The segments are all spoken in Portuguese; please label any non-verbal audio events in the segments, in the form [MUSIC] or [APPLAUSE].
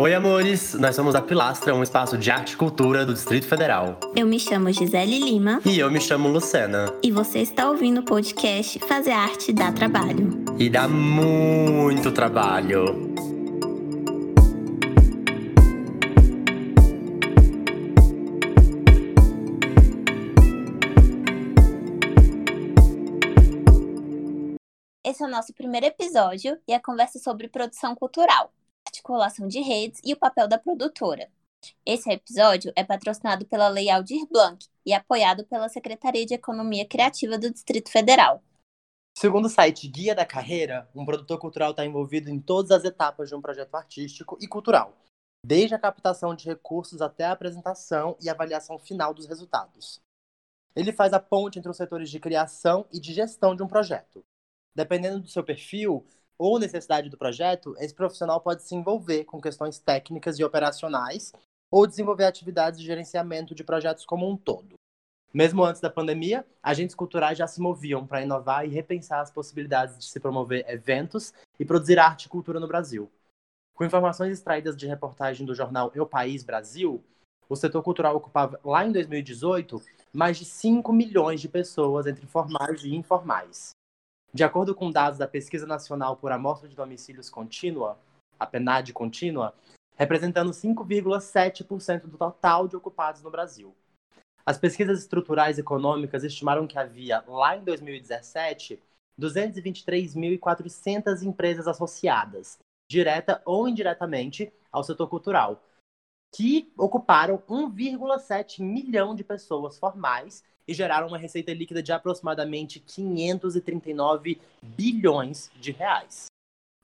Oi, amores! Nós somos a Pilastra, um espaço de arte e cultura do Distrito Federal. Eu me chamo Gisele Lima. E eu me chamo Lucena. E você está ouvindo o podcast Fazer Arte dá Trabalho. E dá muito trabalho. Esse é o nosso primeiro episódio e a conversa sobre produção cultural articulação de redes e o papel da produtora. Esse episódio é patrocinado pela Lei Aldir Blanc e apoiado pela Secretaria de Economia Criativa do Distrito Federal. Segundo o site Guia da Carreira, um produtor cultural está envolvido em todas as etapas de um projeto artístico e cultural, desde a captação de recursos até a apresentação e avaliação final dos resultados. Ele faz a ponte entre os setores de criação e de gestão de um projeto. Dependendo do seu perfil, ou necessidade do projeto, esse profissional pode se envolver com questões técnicas e operacionais ou desenvolver atividades de gerenciamento de projetos como um todo. Mesmo antes da pandemia, agentes culturais já se moviam para inovar e repensar as possibilidades de se promover eventos e produzir arte e cultura no Brasil. Com informações extraídas de reportagem do jornal Eu País Brasil, o setor cultural ocupava, lá em 2018, mais de 5 milhões de pessoas entre formais e informais. De acordo com dados da Pesquisa Nacional por Amostra de Domicílios Contínua, a PNAD contínua, representando 5,7% do total de ocupados no Brasil. As pesquisas estruturais econômicas estimaram que havia, lá em 2017, 223.400 empresas associadas, direta ou indiretamente, ao setor cultural, que ocuparam 1,7 milhão de pessoas formais e geraram uma receita líquida de aproximadamente 539 bilhões de reais.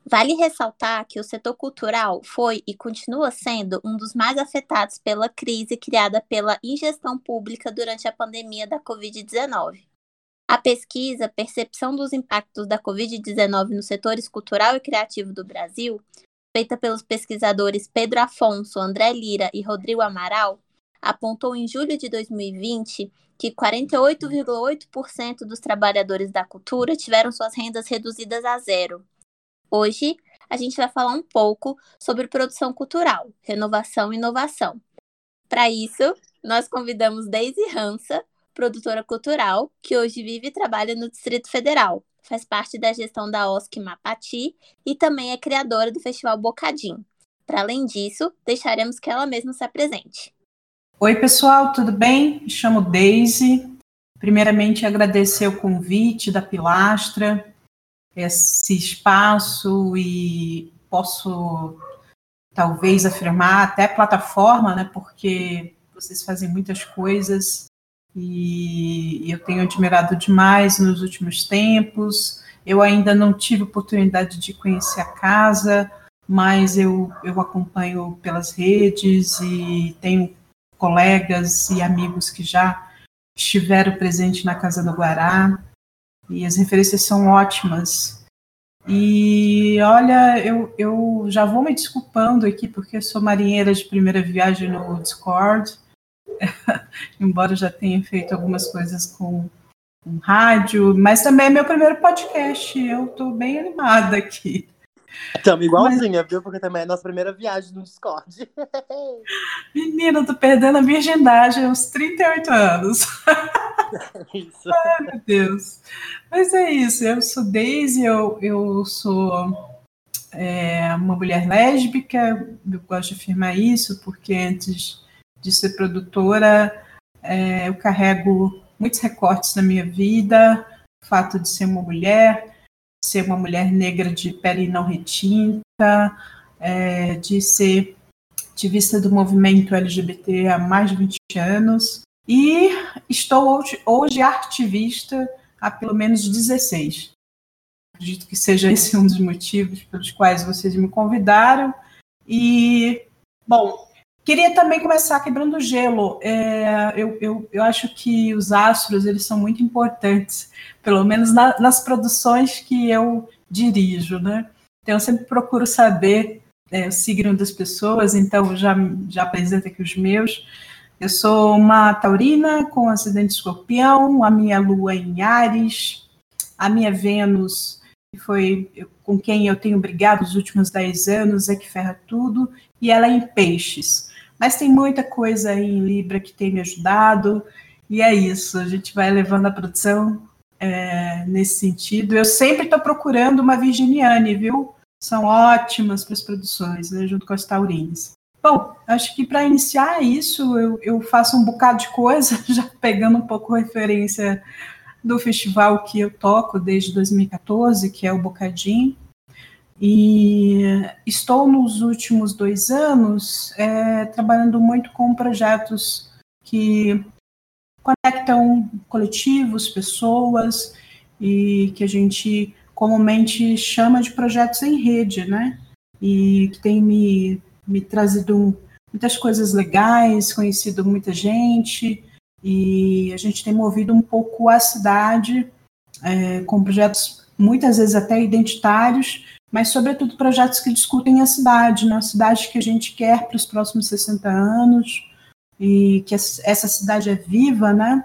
Vale ressaltar que o setor cultural foi e continua sendo um dos mais afetados pela crise criada pela ingestão pública durante a pandemia da Covid-19. A pesquisa Percepção dos Impactos da Covid-19 nos Setores Cultural e Criativo do Brasil, feita pelos pesquisadores Pedro Afonso, André Lira e Rodrigo Amaral, apontou em julho de 2020 que 48,8% dos trabalhadores da cultura tiveram suas rendas reduzidas a zero. Hoje, a gente vai falar um pouco sobre produção cultural, renovação e inovação. Para isso, nós convidamos Daisy Hansa, produtora cultural, que hoje vive e trabalha no Distrito Federal. Faz parte da gestão da OSC Mapati e também é criadora do Festival Bocadinho. Para além disso, deixaremos que ela mesma se apresente. Oi, pessoal, tudo bem? Me chamo Daisy. Primeiramente, agradecer o convite da Pilastra, esse espaço e posso talvez afirmar até plataforma, né? Porque vocês fazem muitas coisas e eu tenho admirado demais nos últimos tempos. Eu ainda não tive oportunidade de conhecer a casa, mas eu, eu acompanho pelas redes e tenho colegas e amigos que já estiveram presentes na Casa do Guará, e as referências são ótimas. E olha, eu, eu já vou me desculpando aqui, porque sou marinheira de primeira viagem no Discord, [LAUGHS] embora já tenha feito algumas coisas com, com rádio, mas também é meu primeiro podcast. Eu estou bem animada aqui. Estamos igualzinha, Mas... viu? Porque também é a nossa primeira viagem no Discord. [LAUGHS] Menina, eu tô perdendo a virgindade uns 38 anos. [LAUGHS] Isso. Ai, meu Deus. Mas é isso, eu sou Daisy, eu, eu sou é, uma mulher lésbica, eu gosto de afirmar isso, porque antes de ser produtora, é, eu carrego muitos recortes na minha vida, o fato de ser uma mulher, ser uma mulher negra de pele não retinta, é, de ser ativista do movimento LGBT há mais de 20 anos. E estou hoje, hoje ativista há pelo menos 16. Acredito que seja esse um dos motivos pelos quais vocês me convidaram. E, bom, Queria também começar quebrando gelo. É, eu, eu, eu acho que os astros eles são muito importantes, pelo menos na, nas produções que eu dirijo, né? Então eu sempre procuro saber é, o signo das pessoas, então já, já apresento aqui os meus. Eu sou uma taurina com acidente escorpião, a minha lua em Ares, a minha Vênus que foi com quem eu tenho brigado os últimos 10 anos, é que ferra tudo, e ela é em peixes. Mas tem muita coisa aí em Libra que tem me ajudado, e é isso, a gente vai levando a produção é, nesse sentido. Eu sempre estou procurando uma Virginiane, viu? São ótimas para as produções, né, junto com as taurines. Bom, acho que para iniciar isso, eu, eu, faço um bocado de coisa, [LAUGHS] já pegando um pouco referência do festival que eu toco desde 2014, que é o Bocadinho. E estou nos últimos dois anos é, trabalhando muito com projetos que conectam coletivos, pessoas, e que a gente comumente chama de projetos em rede, né? E que tem me, me trazido muitas coisas legais, conhecido muita gente, e a gente tem movido um pouco a cidade é, com projetos muitas vezes até identitários, mas sobretudo projetos que discutem a cidade, né? a cidade que a gente quer para os próximos 60 anos, e que essa cidade é viva, né?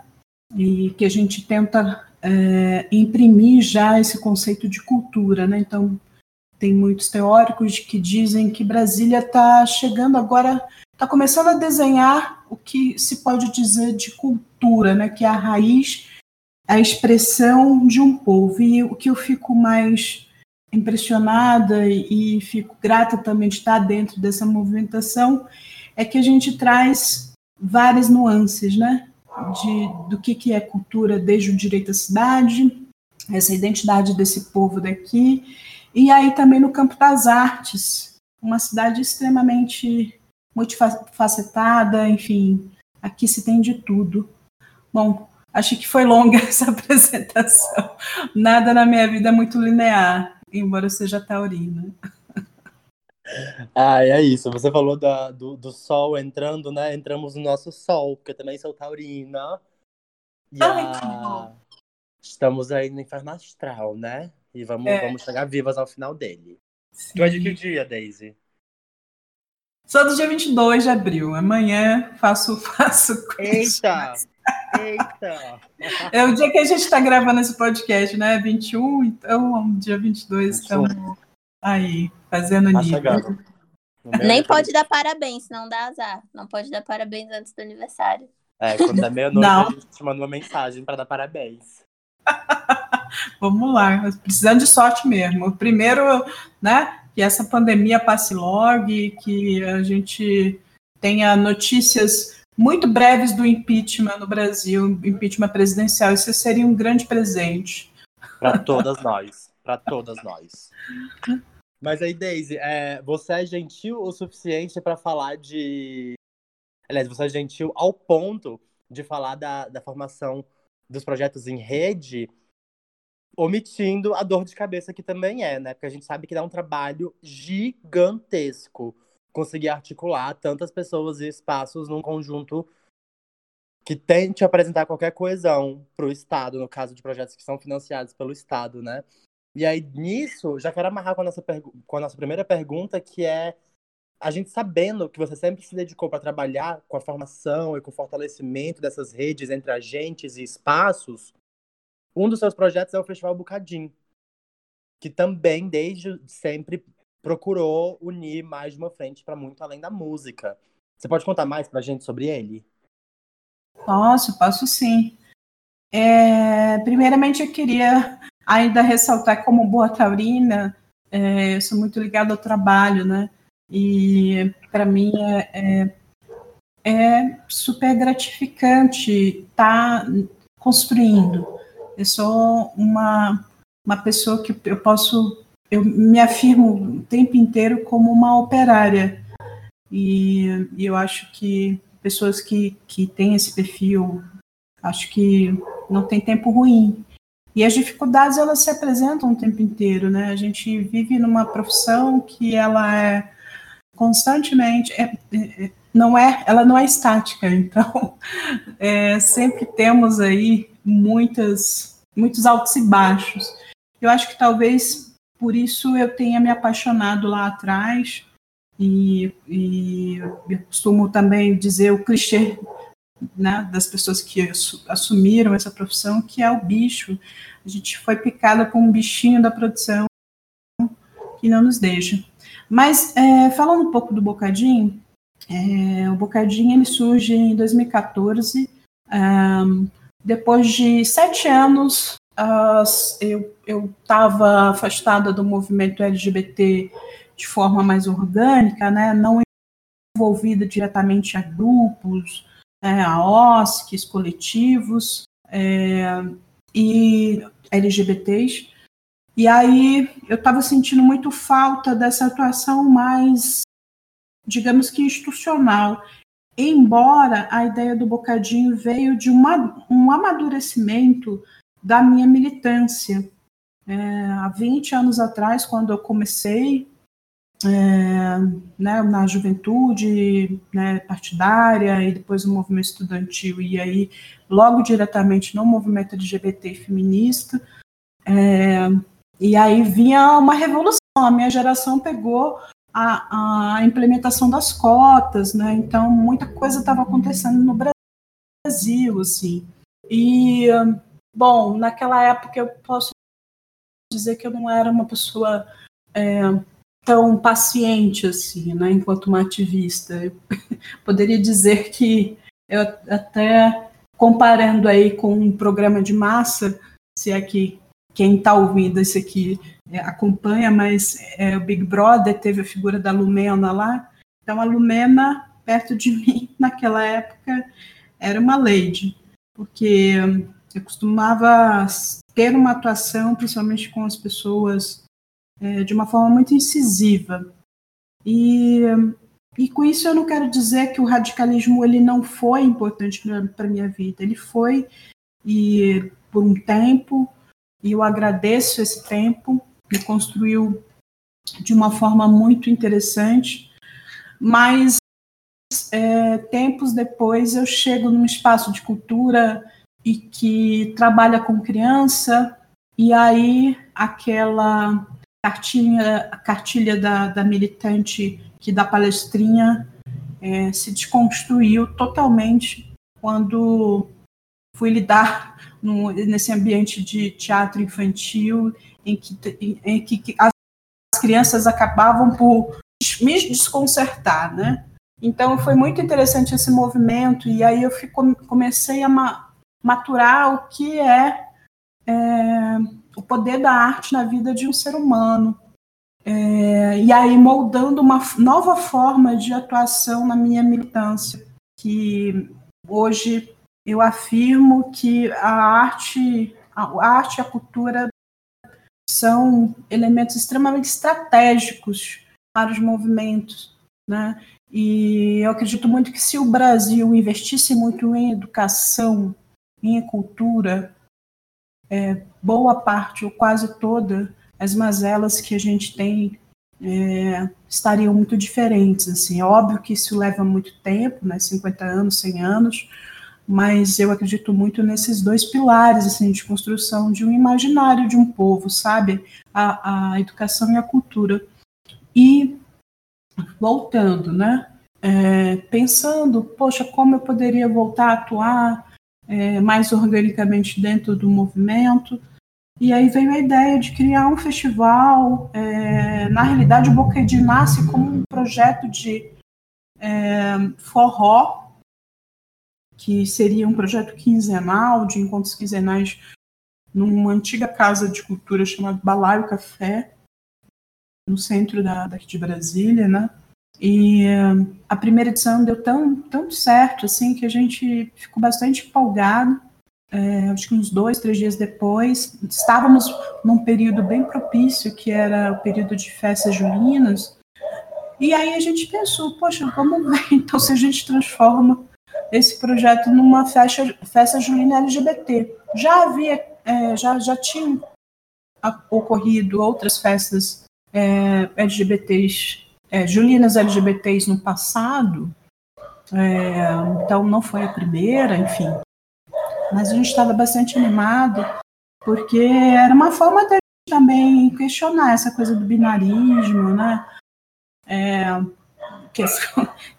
E que a gente tenta é, imprimir já esse conceito de cultura, né? Então tem muitos teóricos que dizem que Brasília está chegando agora, está começando a desenhar o que se pode dizer de cultura, né? Que é a raiz, a expressão de um povo. E o que eu fico mais impressionada e, fico grata também de estar dentro dessa movimentação é que a gente traz várias nuances, né? De, do que, que é cultura desde o direito à cidade, essa identidade desse povo daqui, e aí também no campo das artes, uma cidade extremamente multifacetada, enfim, aqui se tem de tudo. Bom, acho que foi longa [LAUGHS] essa apresentação. Nada na minha vida é muito linear, embora eu seja taurina. [LAUGHS] Ah, é isso. Você falou da, do, do sol entrando, né? Entramos no nosso sol, porque eu também sou taurina. E a... estamos aí no inferno astral, né? E vamos, é. vamos chegar vivas ao final dele. Sim. Tu é de que dia, Daisy? Sou do dia 22 de abril. Amanhã faço, [LAUGHS] faço Eita! Eita! É o dia que a gente está gravando esse podcast, né? 21, então, dia 22, estamos aí. Fazendo tá nível. Nem pode dar parabéns, senão dá azar. Não pode dar parabéns antes do aniversário. É, quando é meia-noite, a gente te manda uma mensagem para dar parabéns. [LAUGHS] Vamos lá, precisando de sorte mesmo. Primeiro, né, que essa pandemia passe logo e que a gente tenha notícias muito breves do impeachment no Brasil, impeachment presidencial. Isso seria um grande presente. Para todas nós, para todas nós. Mas aí, Daisy, é, você é gentil o suficiente para falar de. Aliás, você é gentil ao ponto de falar da, da formação dos projetos em rede, omitindo a dor de cabeça que também é, né? Porque a gente sabe que dá um trabalho gigantesco conseguir articular tantas pessoas e espaços num conjunto que tente apresentar qualquer coesão para o Estado, no caso de projetos que são financiados pelo Estado, né? E aí, nisso, já quero amarrar com a nossa, com a nossa primeira pergunta, que é a gente sabendo que você sempre se dedicou para trabalhar com a formação e com o fortalecimento dessas redes entre agentes e espaços, um dos seus projetos é o Festival Bucadim, que também, desde sempre, procurou unir mais de uma frente para muito além da música. Você pode contar mais para a gente sobre ele? Posso, posso sim. É, primeiramente, eu queria ainda ressaltar como boa taurina, é, eu sou muito ligada ao trabalho, né? E para mim é, é, é, super gratificante estar tá construindo. Eu sou uma, uma pessoa que eu posso, eu me afirmo o tempo inteiro como uma operária. E, e eu acho que pessoas que, que têm esse perfil, acho que não tem tempo ruim. E as dificuldades elas se apresentam o tempo inteiro, né? A gente vive numa profissão que ela é constantemente é, é, não é, ela não é estática. [LAUGHS] Então, é, sempre temos aí muitas muitos altos e baixos. Eu acho que talvez por isso eu tenha me apaixonado lá atrás e, e eu costumo também dizer o clichê né, das pessoas que assumiram essa profissão, que é o bicho. A gente foi picada por um bichinho da produção que não nos deixa. Mas, é, falando um pouco do Bocadinho, é, o Bocadinho ele surge em 2014, um, depois de sete anos, uh, eu estava afastada do movimento LGBT de forma mais orgânica, né, não envolvida diretamente a grupos, é, a OSCs, coletivos é, e LGBTs. E aí eu estava sentindo muito falta dessa atuação mais, digamos que institucional. Embora a ideia do bocadinho veio de uma, um amadurecimento da minha militância. É, há 20 anos atrás, quando eu comecei é, né, na juventude né, partidária e depois no movimento estudantil, e aí logo diretamente no movimento LGBT feminista, é, e aí vinha uma revolução. A minha geração pegou a, a implementação das cotas, né? Então muita coisa estava acontecendo no Brasil, assim. E bom, naquela época eu posso dizer que eu não era uma pessoa é, tão paciente assim, né? Enquanto uma ativista, eu [LAUGHS] poderia dizer que eu até comparando aí com um programa de massa, se é que quem está ouvindo isso aqui é, acompanha, mas é, o Big Brother teve a figura da Lumena lá. Então, a Lumena, perto de [LAUGHS] mim, naquela época, era uma lady, porque eu costumava ter uma atuação, principalmente com as pessoas, é, de uma forma muito incisiva. E, e com isso eu não quero dizer que o radicalismo ele não foi importante para minha vida. Ele foi, e por um tempo, e eu agradeço esse tempo, me construiu de uma forma muito interessante, mas é, tempos depois eu chego num espaço de cultura e que trabalha com criança, e aí aquela cartilha, a cartilha da, da militante que dá palestrinha é, se desconstruiu totalmente quando fui lidar [LAUGHS] no, nesse ambiente de teatro infantil, em que, em, em que as crianças acabavam por me desconcertar, né? Então foi muito interessante esse movimento e aí eu fico, comecei a maturar o que é, é, o poder da arte na vida de um ser humano. É, e aí moldando uma nova forma de atuação na minha militância, que hoje eu afirmo que a arte, a arte e a cultura são elementos extremamente estratégicos para os movimentos, né? E eu acredito muito que se o Brasil investisse muito em educação, em cultura, é, boa parte ou quase toda as mazelas que a gente tem é, estariam muito diferentes. Assim, é óbvio que isso leva muito tempo, né, 50 anos, 100 anos, mas eu acredito muito nesses dois pilares assim de construção de um imaginário de um povo, sabe? A, a educação e a cultura. E voltando, né? É, pensando, poxa, como eu poderia voltar a atuar é, mais organicamente dentro do movimento? E aí veio a ideia de criar um festival. É, na realidade, o Boquedi nasce como um projeto de é, forró que seria um projeto quinzenal, de encontros quinzenais, numa antiga casa de cultura chamada Balaio Café, no centro da, daqui de Brasília, né? E uh, a primeira edição deu tão, tão certo, assim, que a gente ficou bastante empolgado. É, acho que uns dois, três dias depois, estávamos num período bem propício, que era o período de festas julinas, e aí a gente pensou, poxa, vamos [LAUGHS] ver então se a gente transforma esse projeto numa festa, festa julina LGBT. Já havia, é, já, já tinham ocorrido outras festas é, LGBTs, é, julinas LGBTs no passado, é, então não foi a primeira, enfim. Mas a gente estava bastante animado, porque era uma forma de também questionar essa coisa do binarismo, né? É, [LAUGHS] que,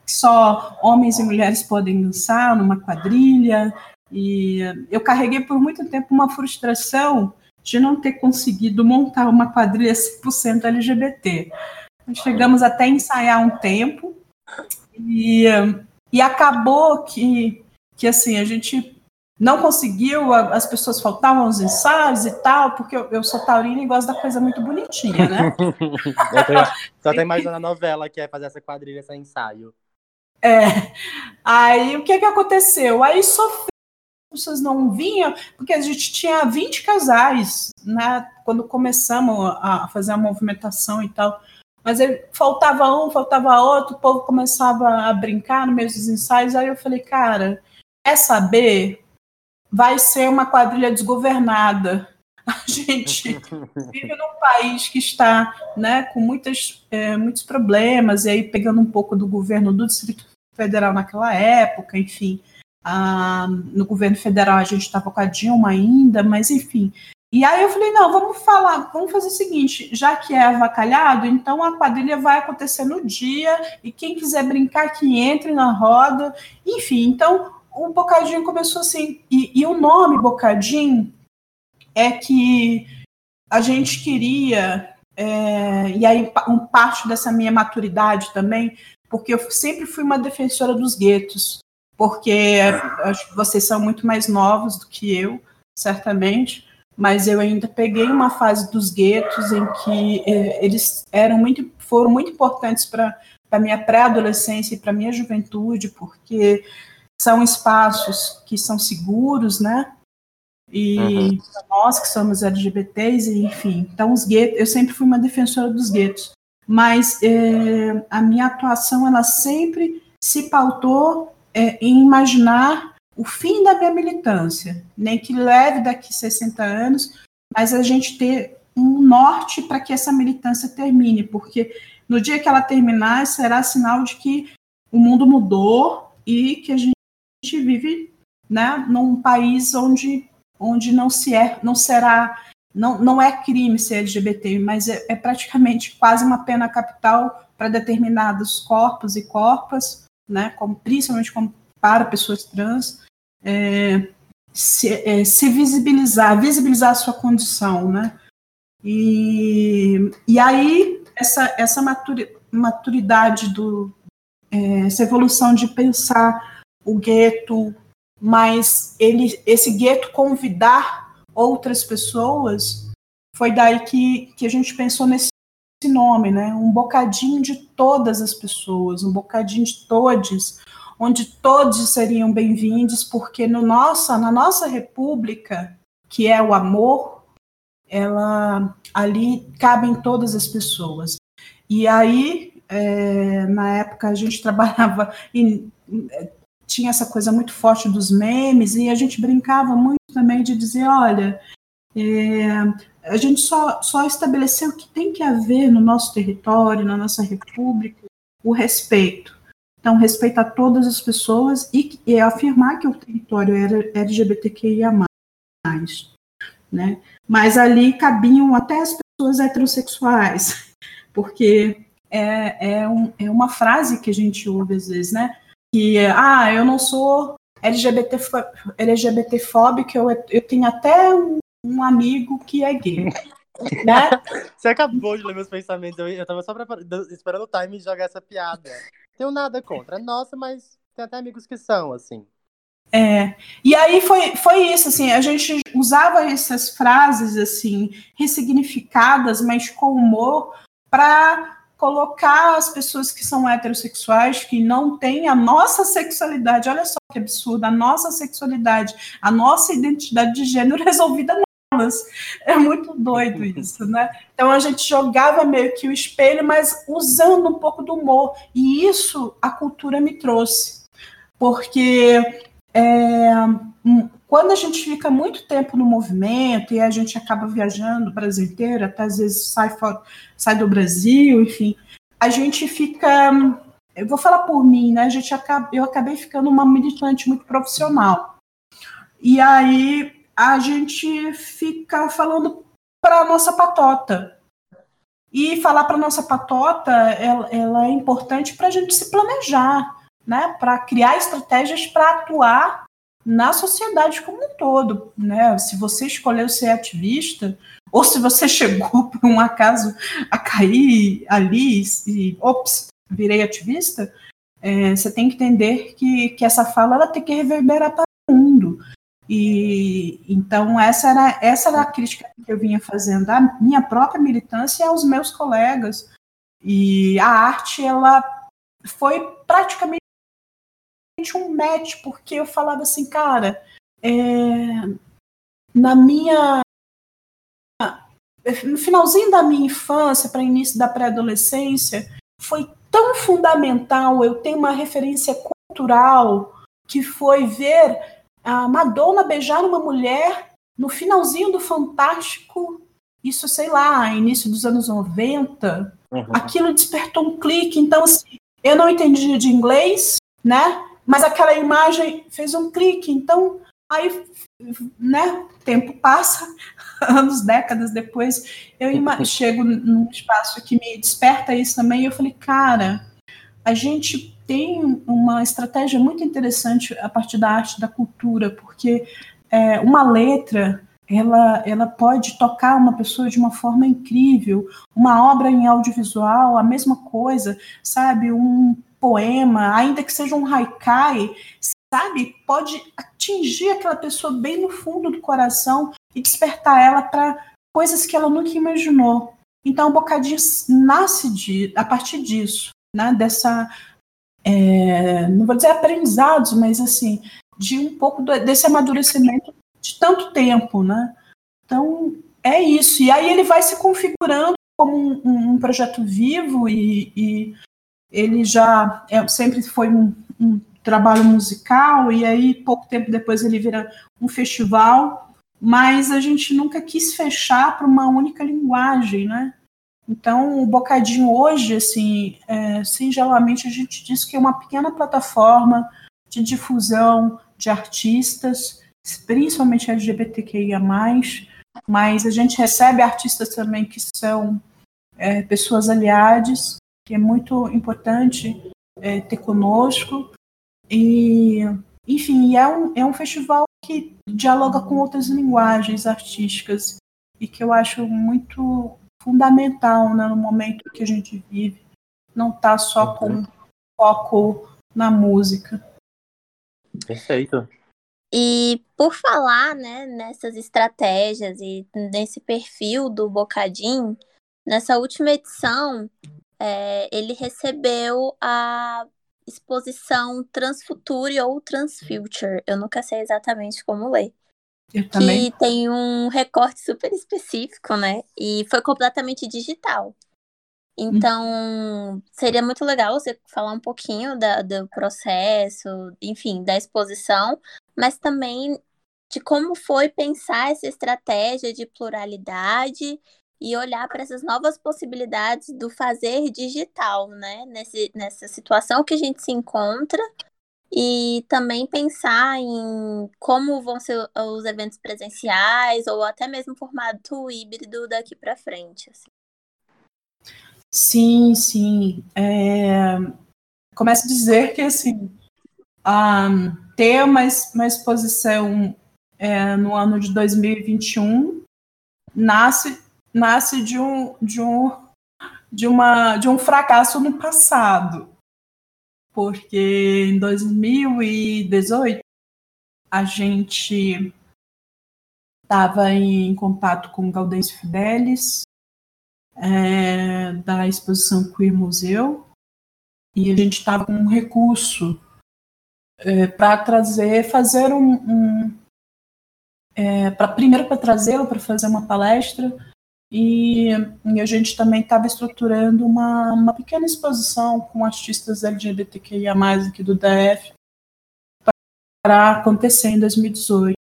só homens e mulheres podem dançar numa quadrilha. E eu carreguei por muito tempo uma frustração de não ter conseguido montar uma quadrilha 100% LGBT. Chegamos até a ensaiar um tempo e, e acabou que, que assim, a gente não conseguiu, as pessoas faltavam os ensaios e tal, porque eu, eu sou taurina e gosto da coisa muito bonitinha, né? [LAUGHS] só até imaginando a novela que é fazer essa quadrilha sem ensaio. É. Aí o que que aconteceu? Aí sofri, as pessoas não vinham, porque a gente tinha 20 casais, né? Quando começamos a fazer a movimentação e tal. Mas faltava um, faltava outro, o povo começava a brincar no meio dos ensaios. Aí eu falei, cara, quer saber? vai ser uma quadrilha desgovernada. [LAUGHS] A gente vive num país que está né, com muitas, é, muitos problemas, e aí pegando um pouco do governo do Distrito Federal naquela época, enfim. Ah, no governo federal a gente estava com a Dilma ainda, mas enfim. E aí eu falei, não, vamos falar, vamos fazer o seguinte, já que é avacalhado, então a quadrilha vai acontecer no dia, e quem quiser brincar que entre na roda, enfim, então o Bocadinho começou assim, e, e o nome Bocadinho é que a gente queria, é, e aí um parte dessa minha maturidade também, porque eu sempre fui uma defensora dos guetos, porque acho que vocês são muito mais novos do que eu, certamente, mas eu ainda peguei uma fase dos guetos em que é, eles eram muito, foram muito importantes para a minha pré-adolescência e para a minha juventude, porque são espaços que são seguros, né? E uhum. nós que somos LGBTs, enfim. Então, os guetos, eu sempre fui uma defensora dos guetos, mas é, a minha atuação, ela sempre se pautou é, em imaginar o fim da minha militância, nem que leve daqui 60 anos, mas a gente ter um norte para que essa militância termine, porque no dia que ela terminar, será sinal de que o mundo mudou e que a gente vive né, num país onde, onde não se é, não será, não, não é crime ser LGBT, mas é, é praticamente quase uma pena capital para determinados corpos e corpas, né, como, principalmente como para pessoas trans, é, se, é, se, visibilizar, visibilizar a sua condição, né? E, e aí essa, essa maturidade do é, essa evolução de pensar o gueto, mas ele, esse gueto convidar outras pessoas, foi daí que, que a gente pensou nesse nome, né? Um bocadinho de todas as pessoas, um bocadinho de todos, onde todos seriam bem-vindos, porque no nossa, na nossa república, que é o amor, ela ali cabem todas as pessoas. E aí, é, na época, a gente [LAUGHS] trabalhava em, tinha essa coisa muito forte dos memes, e a gente brincava muito também de dizer, olha, é, a gente só, só estabeleceu que tem que haver no nosso território, na nossa república, o respeito. Então, respeitar todas as pessoas e, e afirmar que o território era LGBTQIA+. Né? Mas ali cabiam até as pessoas heterossexuais, [LAUGHS] porque é, é, um, é uma frase que a gente ouve às vezes, né? que, ah, eu não sou LGBT, LGBTfóbico, eu, eu tenho até um, um amigo que é gay. [LAUGHS] né? Você acabou de ler meus pensamentos, eu, eu tava só esperando o time jogar essa piada. Tenho nada contra, nossa, mas tem até amigos que são, assim. É, e aí foi, foi isso, assim, a gente usava essas frases, assim, ressignificadas, mas com humor, para colocar as pessoas que são heterossexuais, que não têm a nossa sexualidade, olha só que absurdo, a nossa sexualidade, a nossa identidade de gênero [LAUGHS] resolvida É muito doido isso, né? Então a gente jogava meio que o espelho, mas usando um pouco do humor. E isso a cultura me trouxe. Porque é, quando a gente fica muito tempo no movimento e a gente acaba viajando o Brasil inteiro, até às vezes sai, fora, sai do Brasil, enfim, a gente fica. Eu vou falar por mim, né? A gente acaba, eu acabei ficando uma militante muito profissional. E aí a gente fica falando para a nossa patota. E falar para nossa patota, ela, ela é importante para a gente se planejar, né? Para criar estratégias para atuar na sociedade como um todo, né? Se você escolheu ser ativista, ou se você [LAUGHS] chegou por um acaso a cair ali e, ops, virei ativista, é, você tem que entender que, que essa fala ela tem que reverberar para. E então essa era essa era a crítica que eu vinha fazendo à minha própria militância e aos meus colegas. E a arte ela foi praticamente um match porque eu falava assim, cara, é, na minha no finalzinho da minha infância para início da pré-adolescência foi tão fundamental eu ter uma referência cultural que foi ver a Madonna beijar uma mulher no finalzinho do Fantástico, isso, sei lá, início dos anos 90, uhum. aquilo despertou um clique. Então, assim, eu não entendia de inglês, né? Mas aquela imagem fez um clique. Então, aí, né? Tempo passa, [LAUGHS] anos, décadas depois, eu [LAUGHS] chego num espaço que me desperta isso também. E eu falei, cara, a gente tem uma estratégia muito interessante a partir da arte da cultura, porque é, uma letra ela, ela pode tocar uma pessoa de uma forma incrível, uma obra em audiovisual, a mesma coisa, sabe? Um poema, ainda que seja um haikai, sabe? Pode atingir aquela pessoa bem no fundo do coração e despertar ela para coisas que ela nunca imaginou. Então, o Bocadinho nasce de, a partir disso, né? Dessa é, não vou dizer aprendizados, mas assim, de um pouco desse amadurecimento de tanto tempo, né? Então, é isso. E aí ele vai se configurando como um, um projeto vivo e, e, ele já é, sempre foi um, um, trabalho musical e aí pouco tempo depois ele vira um festival, mas a gente nunca quis fechar para uma única linguagem, né? Então, o Bocadinho hoje, assim, é, singelamente, a gente diz que é uma pequena plataforma de difusão de artistas, principalmente LGBTQIA+, mas a gente recebe artistas também que são é, pessoas aliadas, que é muito importante é, ter conosco. E, enfim, é um, é um festival que dialoga com outras linguagens artísticas e que eu acho muito fundamental né, no momento que a gente vive. Não tá só uhum. com foco na música. Perfeito. E por falar né, nessas estratégias e nesse perfil do Bocadinho, nessa última edição, é, ele recebeu a exposição Transfuture ou Transfuture. Eu nunca sei exatamente como ler que tem um recorte super específico, né? E foi completamente digital. Então, hum. seria muito legal você falar um pouquinho da, do processo, enfim, da exposição, mas também de como foi pensar essa estratégia de pluralidade e olhar para essas novas possibilidades do fazer digital, né? Nesse, nessa situação que a gente se encontra e também pensar em como vão ser os eventos presenciais ou até mesmo formato híbrido daqui para frente. Assim. Sim, sim. É... Começo a dizer que assim um, ter uma, uma exposição é, no ano de 2021 nasce nasce de um de um de uma de um fracasso no passado porque em 2018 a gente estava em contato com Gaudêncio Fidelis, é, da exposição Queer Museu, e a gente estava com um recurso é, para trazer, fazer um. um é, pra, primeiro para trazê-lo para fazer uma palestra e, e a gente também estava estruturando uma, uma pequena exposição com artistas LGBTQIA, aqui do DF, para acontecer em 2018.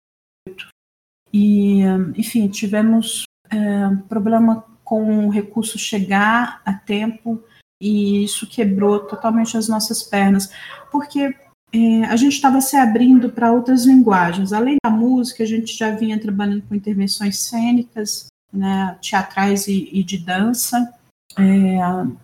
E, enfim, tivemos é, problema com o recurso chegar a tempo e isso quebrou totalmente as nossas pernas, porque é, a gente estava se abrindo para outras linguagens. Além da música, a gente já vinha trabalhando com intervenções cênicas, né, teatrais e, e de dança. É,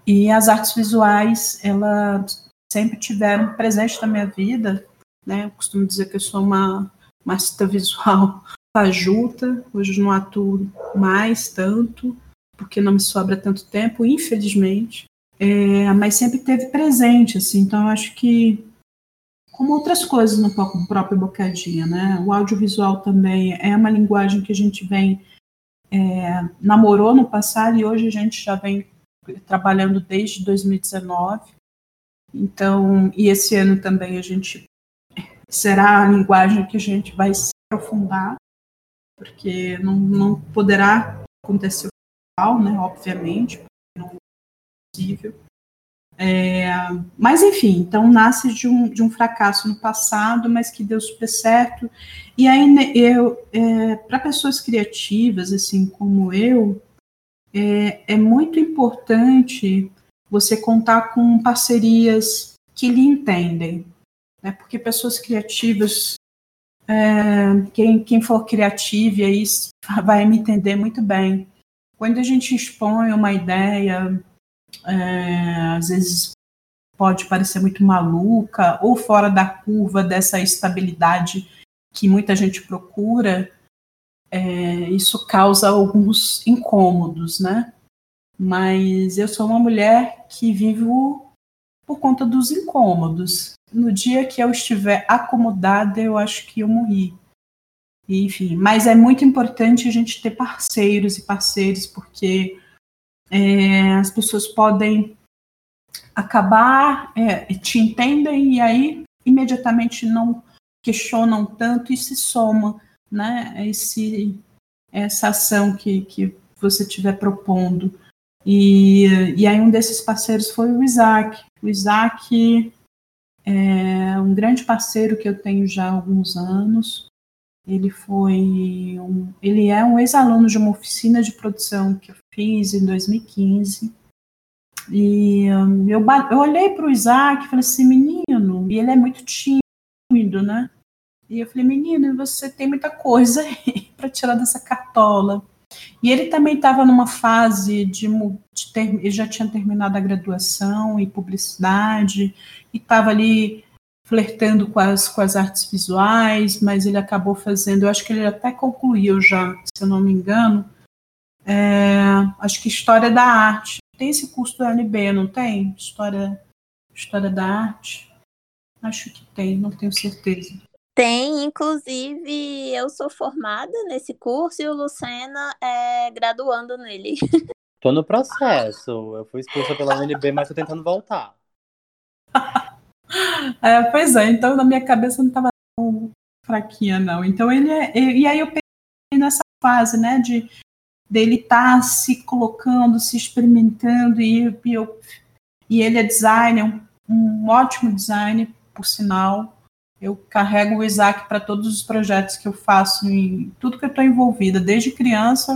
e as artes visuais, elas sempre tiveram presente na minha vida, né? Eu costumo dizer que eu sou uma, artista visual [LAUGHS] fajuta, hoje não atuo mais tanto, porque não me sobra tanto tempo, infelizmente, é, mas sempre teve presente, assim, então eu acho que como outras coisas no próprio Bocadinha, né? O audiovisual também é uma linguagem que a gente vem é, namorou no passado e hoje a gente já vem trabalhando desde 2019. Então, e esse ano também a gente será a linguagem que a gente vai se aprofundar, porque não, não poderá acontecer igual, né? Obviamente, não é possível. É, mas enfim, então nasce de um, de um fracasso no passado, mas que deu super certo. E aí né, eu, é, para pessoas criativas, assim como eu, é, é muito importante você contar com parcerias que lhe entendem, né? Porque pessoas criativas, é, quem, quem for criativo aí [LAUGHS] vai me entender muito bem. Quando a gente expõe uma ideia é, às vezes pode parecer muito maluca ou fora da curva dessa estabilidade que muita gente procura, é, isso causa alguns incômodos, né? Mas eu sou uma mulher que vivo por conta dos incômodos. No dia que eu estiver acomodada, eu acho que eu morri. Enfim, mas é muito importante a gente ter parceiros e parceiros, porque é, as pessoas podem acabar, é, te entendem e aí imediatamente não questionam tanto e se soma, né, esse, essa ação que, que você estiver propondo. E, e aí um desses parceiros foi o Isaac. O Isaac é um grande parceiro que eu tenho já há alguns anos. Ele foi um, ele é um ex-aluno de uma oficina de produção que eu fiz em 2015. E um, eu, eu olhei para o Isaac e falei assim, menino, e ele é muito tímido, né? E eu falei, menino, você tem muita coisa [LAUGHS] para tirar dessa cartola. E ele também estava numa fase de, de ter, ele já tinha terminado a graduação em publicidade e estava ali flertando com as, com as artes visuais, mas ele acabou fazendo, eu acho que ele até concluiu já, se eu não me engano, é, acho que História da Arte. Tem esse curso do UNB, não tem? História, História da Arte? Acho que tem, não tenho certeza. Tem, inclusive, eu sou formada nesse curso e o Lucena é graduando nele. Tô no processo. Eu fui expulsa pela UNB, mas tô tentando voltar. [LAUGHS] [LAUGHS] É, pois é, então na minha cabeça não estava tão fraquinha, não. Então ele é. E aí eu pensei nessa fase, né, de dele estar tá se colocando, se experimentando, e, e, eu, e ele é designer, um, um ótimo designer, por sinal. Eu carrego o Isaac para todos os projetos que eu faço, em tudo que eu estou envolvida, desde criança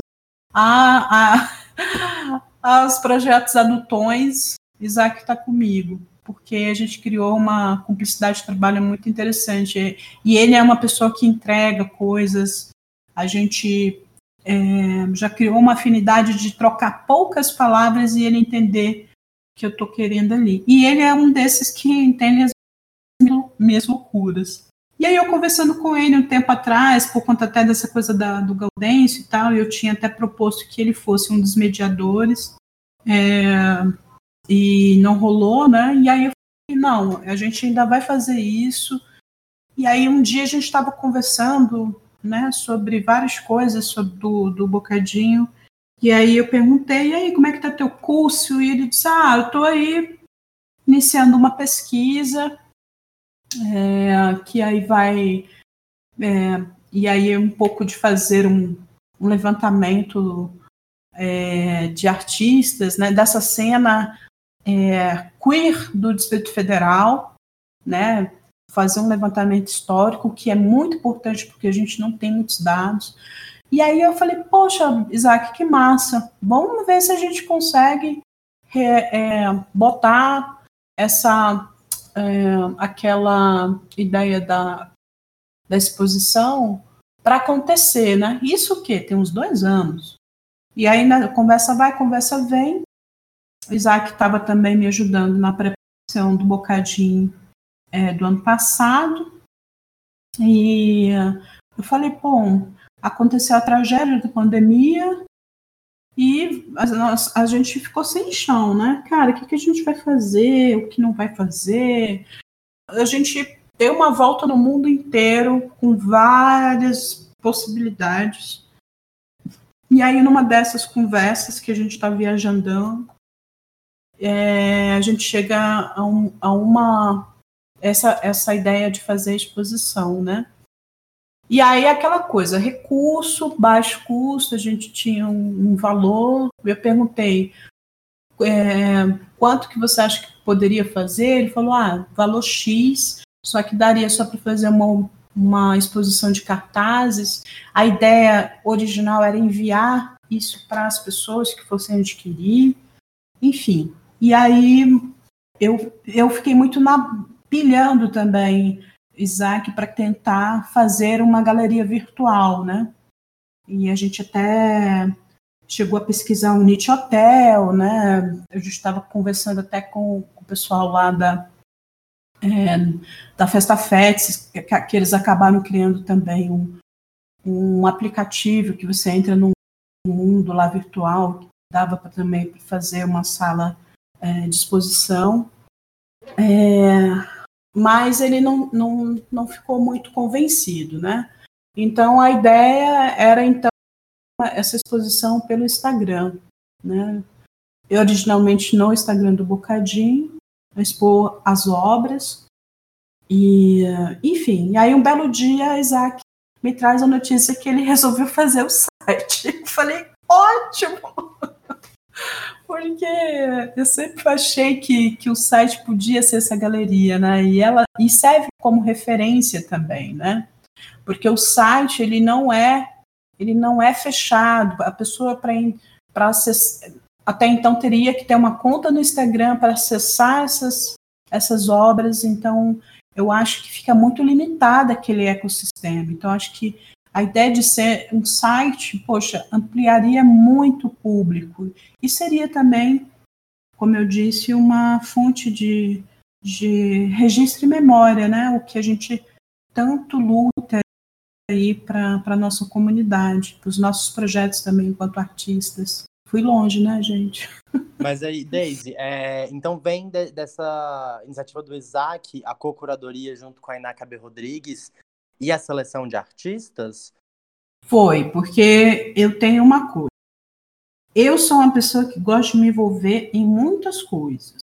a, a, [LAUGHS] aos projetos adultões, Isaac está comigo porque a gente criou uma cumplicidade de trabalho muito interessante. E ele é uma pessoa que entrega coisas, a gente é, já criou uma afinidade de trocar poucas palavras e ele entender que eu estou querendo ali. E ele é um desses que entende as minhas loucuras. E aí eu conversando com ele um tempo atrás, por conta até dessa coisa da, do Gaudêncio e tal, eu tinha até proposto que ele fosse um dos mediadores. É, e não rolou, né? E aí eu falei, não, a gente ainda vai fazer isso. E aí um dia a gente estava conversando, né, sobre várias coisas sobre do, do Bocadinho. E aí eu perguntei, e aí, como é que tá teu curso? E ele disse, ah, eu tô aí iniciando uma pesquisa, é, que aí vai, é, e aí é um pouco de fazer um, um levantamento é, de artistas, né, dessa cena é, queer do Distrito Federal, né, fazer um levantamento histórico, que é muito importante porque a gente não tem muitos dados. E aí eu falei, poxa, Isaac, que massa, vamos ver se a gente consegue é, é, botar essa é, aquela ideia da, da exposição para acontecer, né? Isso o quê? Tem uns dois anos. E aí a conversa vai, conversa vem, o Isaac estava também me ajudando na preparação do bocadinho é, do ano passado. E eu falei, bom, aconteceu a tragédia da pandemia e a, a gente ficou sem chão, né? Cara, o que, que a gente vai fazer? O que não vai fazer? A gente deu uma volta no mundo inteiro com várias possibilidades. E aí, numa dessas conversas que a gente está viajando, é, a gente chega a, um, a uma essa, essa ideia de fazer exposição, né? E aí aquela coisa, recurso, baixo custo, a gente tinha um, um valor. Eu perguntei é, quanto que você acha que poderia fazer? Ele falou, ah, valor X, só que daria só para fazer uma, uma exposição de cartazes. A ideia original era enviar isso para as pessoas que fossem adquirir, enfim. E aí eu, eu fiquei muito na, pilhando também Isaac para tentar fazer uma galeria virtual, né? E a gente até chegou a pesquisar um Nietzsche Hotel, né? Gente estava conversando até com, com, o pessoal lá da, é, da Festa Fets, que, que, eles acabaram criando também um, um aplicativo que você entra num mundo lá virtual, que dava para também fazer uma sala é, de exposição. É, mas ele não, não, não ficou muito convencido, né? Então a ideia era então essa exposição pelo Instagram, né? Eu originalmente no Instagram do Bocadinho, expor as obras e enfim, aí um belo dia Isaac me traz a notícia que ele [LAUGHS] resolveu fazer o site. Eu falei, ótimo! Porque eu sempre achei que, que o site podia ser essa galeria, né? E ela e serve como referência também, né? Porque o site ele não é ele não é fechado. A pessoa para para até então teria que ter uma conta no Instagram para acessar essas essas obras. Então eu acho que fica muito limitada aquele ecossistema. Então acho que a ideia de ser um site, poxa, ampliaria muito o público e seria também, como eu disse, uma fonte de, de registro e memória, né? O que a gente tanto luta aí para a nossa comunidade, para os nossos projetos também enquanto artistas. Fui longe, né, gente? Mas aí, Daisy, é, então vem de, dessa iniciativa do Isaac, a co-curadoria junto com a Iná Cabe Rodrigues, e a seleção de artistas? Foi, porque eu tenho uma coisa. Eu sou uma pessoa que gosta de me envolver em muitas coisas.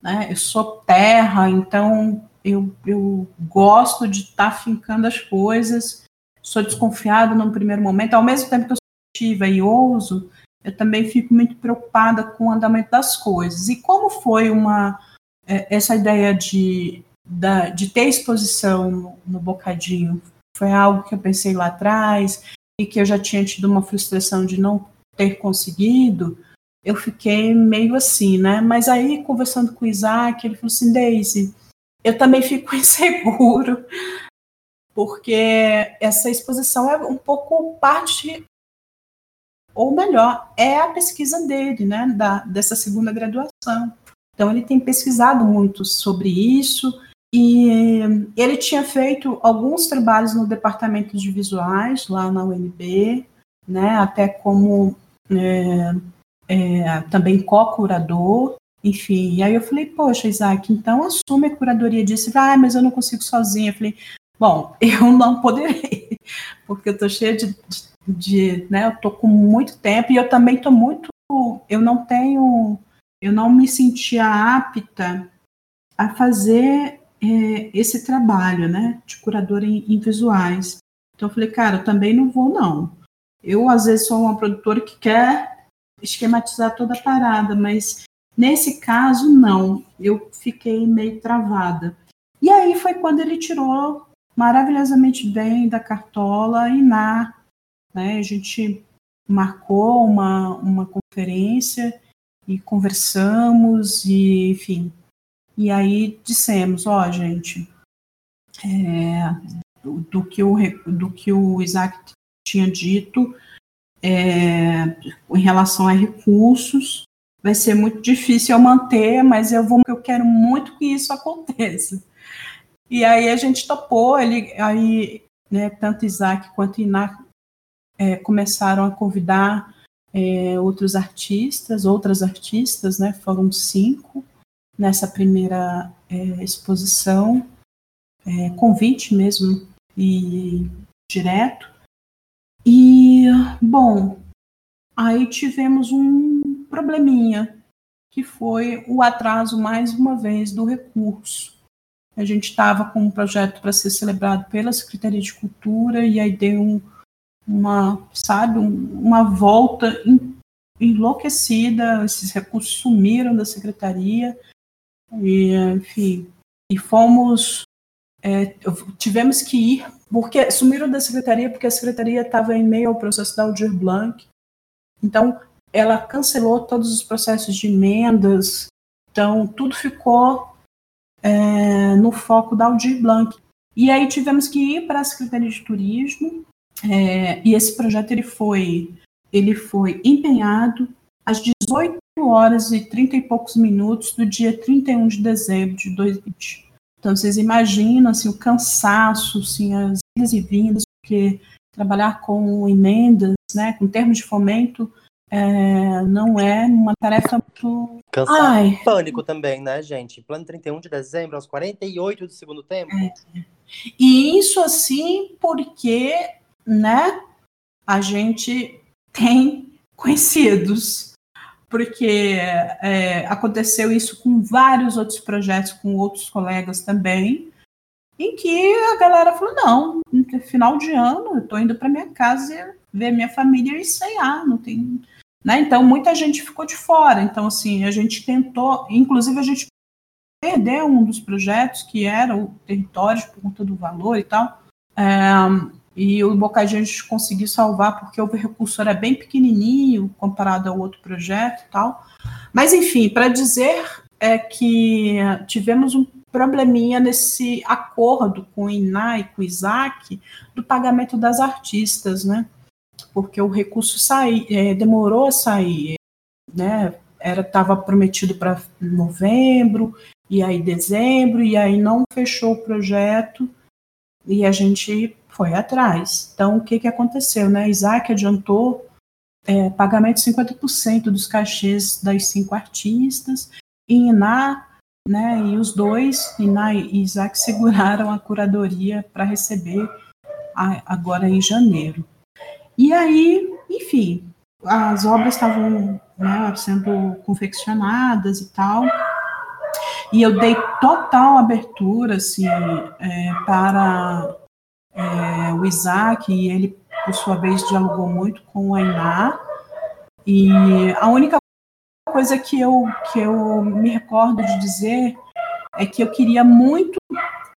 Né? Eu sou terra, então eu, eu gosto de estar tá fincando as coisas. Sou desconfiada no primeiro momento. Ao mesmo tempo que eu sou ativa e ouso, eu também fico muito preocupada com o andamento das coisas. E como foi uma é, essa ideia de da, de ter exposição no, no bocadinho foi algo que eu pensei lá atrás e que eu já tinha tido uma frustração de não ter conseguido, eu fiquei meio assim, né? Mas aí, conversando com o Isaac, ele falou assim: Daisy, eu também fico [LAUGHS] inseguro, porque essa exposição é um pouco parte, ou melhor, é a pesquisa dele, né? Da, dessa segunda graduação. Então, ele tem pesquisado muito sobre isso, e ele tinha feito alguns trabalhos no departamento de visuais, lá na UNB, né, até como é, é, também co-curador, enfim. E aí eu falei, poxa, Isaac, então assume a curadoria disso. Ah, mas eu não consigo sozinha. Eu falei, bom, [LAUGHS] eu não poderei, porque eu estou cheia de, de, de, né, eu estou com muito tempo e eu também estou muito, eu não tenho, eu não me sentia apta a fazer é, esse trabalho, né, de curadora em, em, visuais. Então eu falei, cara, eu também não vou não. Eu às vezes sou uma produtora que quer esquematizar toda a parada, mas nesse caso não. Eu fiquei meio travada. E aí foi quando ele tirou maravilhosamente bem da cartola e na, né, a gente marcou uma, uma conferência e conversamos e enfim e aí dissemos, ó, oh, gente, é, do, que o, do que o Isaac tinha dito é, em relação a recursos, vai ser muito difícil eu manter, mas eu vou, eu quero muito que isso aconteça. E aí a gente topou, ele, aí, né, tanto Isaac quanto Iná é, começaram a convidar é, outros artistas, outras artistas, né, foram cinco nessa primeira é, exposição, é, convite mesmo e direto. E, bom, aí tivemos um probleminha, que foi o atraso, mais uma vez, do recurso. A gente estava com um projeto para ser celebrado pela Secretaria de Cultura e aí deu um, uma, sabe, um, uma volta enlouquecida, esses recursos sumiram da secretaria e, enfim, e fomos, é, tivemos que ir, porque sumiram da secretaria porque a secretaria estava em meio ao processo da Aldir Blanc, então ela cancelou todos os processos de emendas, então tudo ficou é, no foco da Aldir Blanc. E aí tivemos que ir para a Secretaria de Turismo, é, e esse projeto ele foi, ele foi empenhado. 18 horas e 30 e poucos minutos do dia 31 de dezembro de 2020. Então vocês imaginam assim, o cansaço, assim, as idas e vindas, porque trabalhar com emendas, né, com termos de fomento, é, não é uma tarefa muito. Cansado. Ai. Pânico também, né, gente? Plano 31 de dezembro, aos 48 do segundo tempo. É. E isso assim porque, né, a gente tem conhecidos. Porque é, aconteceu isso com vários outros projetos, com outros colegas também, em que a galera falou: não, no final de ano, eu estou indo para minha casa ver minha família e ceiar, não tem né? Então, muita gente ficou de fora. Então, assim, a gente tentou, inclusive, a gente perdeu um dos projetos, que era o território, por conta do valor e tal. É, e o Bocadinho a gente conseguiu salvar porque o recurso era bem pequenininho comparado ao outro projeto e tal. Mas, enfim, para dizer é que tivemos um probleminha nesse acordo com o INAI, com o ISAC, do pagamento das artistas, né? porque o recurso sair, é, demorou a sair, né? Era estava prometido para novembro e aí dezembro e aí não fechou o projeto e a gente foi atrás. Então o que que aconteceu, né? Isaac adiantou é, pagamento de 50% dos cachês das cinco artistas e Iná, né? E os dois, Iná e Isaac [LAUGHS] seguraram a curadoria para receber a, agora em janeiro. E aí, enfim, as obras estavam né, sendo confeccionadas e tal. E eu dei total abertura assim, é, para é, o Isaac, e ele, por sua vez, dialogou muito com a Iná. E a única coisa que eu, que eu me recordo de dizer é que eu queria muito,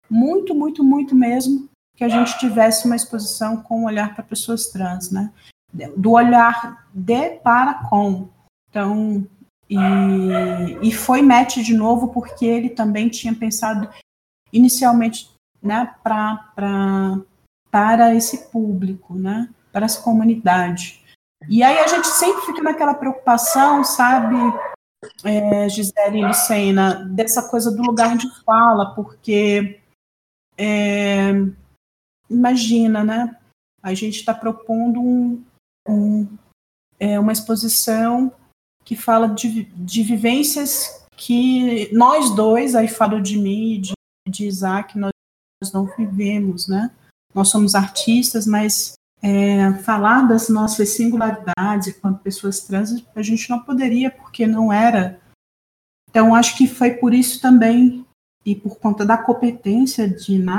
muito, muito, muito mesmo que a gente tivesse uma exposição com um olhar para pessoas trans, né? Do olhar de para com. Então, e, e foi match de novo porque ele também tinha pensado inicialmente, né, pra, para esse público, né, para essa comunidade. E aí a gente sempre fica naquela preocupação, sabe, é, Gisele e Lucena, dessa coisa do lugar de fala, porque é, imagina, né? A gente está propondo um, um, é, uma exposição que fala de, de vivências que nós dois, aí falo de mim e de, de Isaac, nós, nós não vivemos, né? Nós somos artistas, mas é, falar das nossas singularidades enquanto pessoas trans, a gente não poderia, porque não era. Então, acho que foi por isso também, e por conta da competência de né,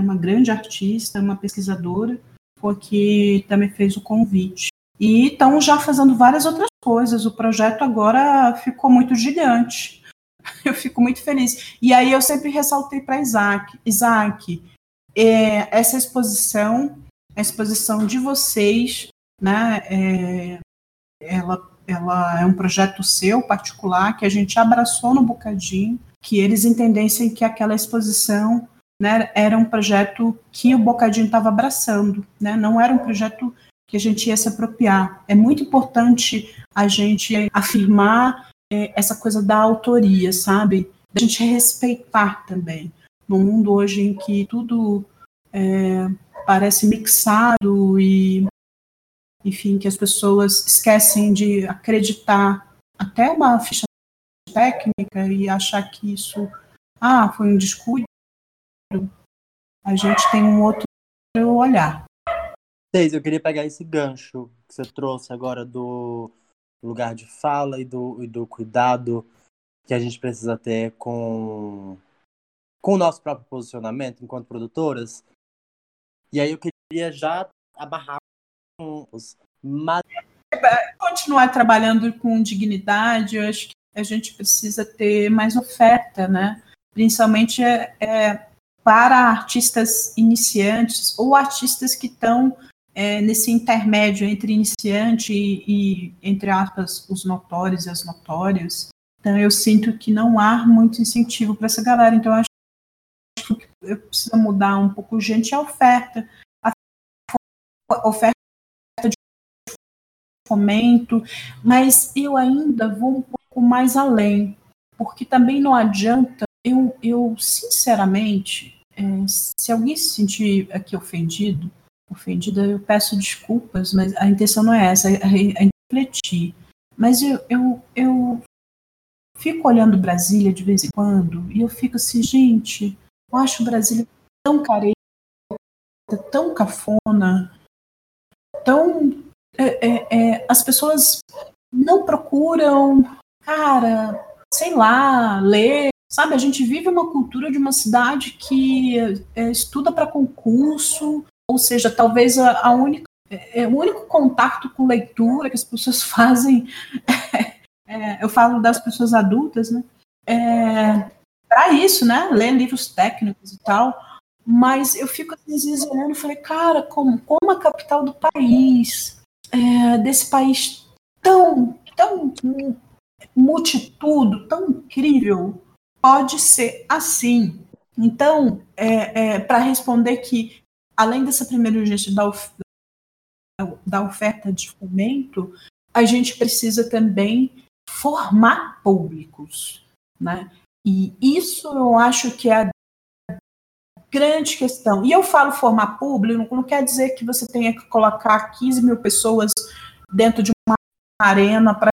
uma grande artista, uma pesquisadora, foi que também fez o convite. E estão já fazendo várias outras coisas. O projeto agora ficou muito gigante. [LAUGHS] Eu fico muito feliz. E aí eu sempre ressaltei para Isaac, Isaac, é, essa exposição, a exposição de vocês, né, é, ela, ela é um projeto seu particular que a gente abraçou no bocadinho, que eles entendessem que aquela exposição né, era um projeto que o Bocadinho estava abraçando, né, não era um projeto que a gente ia se apropriar. É muito importante a gente afirmar é, essa coisa da autoria, sabe? A gente respeitar também. No mundo hoje em que tudo é, parece mixado e, enfim, que as pessoas esquecem de acreditar até uma ficha técnica e achar que isso, ah, foi um descuido. A gente tem um outro olhar. Seis, eu queria pegar esse gancho que você trouxe agora do lugar de fala e do, e do cuidado que a gente precisa ter com, com o nosso próprio posicionamento enquanto produtoras. E aí eu queria já abarrar os. Mas... Continuar trabalhando com dignidade, eu acho que a gente precisa ter mais oferta, né? Principalmente é, é para artistas iniciantes ou artistas que estão é, nesse intermédio entre iniciante e, e, entre aspas, os notórios e as notórias. Então, eu sinto que não há muito incentivo para essa galera. Então, eu acho que eu preciso mudar um pouco, gente, a oferta. A oferta de fomento, mas eu ainda vou um pouco mais além, porque também não adianta eu, eu sinceramente, é, se alguém se sentir aqui ofendido, ofendida, eu peço desculpas, mas a intenção não é essa, é, é refletir. Mas eu, eu, eu fico olhando Brasília de vez em quando e eu fico assim, gente, eu acho Brasília tão careta, tão cafona, tão. É, é, é, as pessoas não procuram, cara, sei lá, ler. Sabe, a gente vive uma cultura de uma cidade que é, estuda para concurso, ou seja, talvez a, a única, é, é, o único contato com leitura que as pessoas [LAUGHS] fazem, eu falo das pessoas adultas, né? É, para isso, né? Ler livros técnicos e tal. Mas eu fico às vezes olhando e falei, cara, como, como a capital do país, é, desse país tão, tão multitudo, tão incrível, pode ser assim. Então, é, é, para responder que além dessa primeira urgência da, of da oferta de fomento, a gente precisa também formar públicos, né? E isso eu acho que é a grande questão. E eu falo formar público, não quer dizer que você tenha que colocar 15 mil pessoas dentro de uma arena para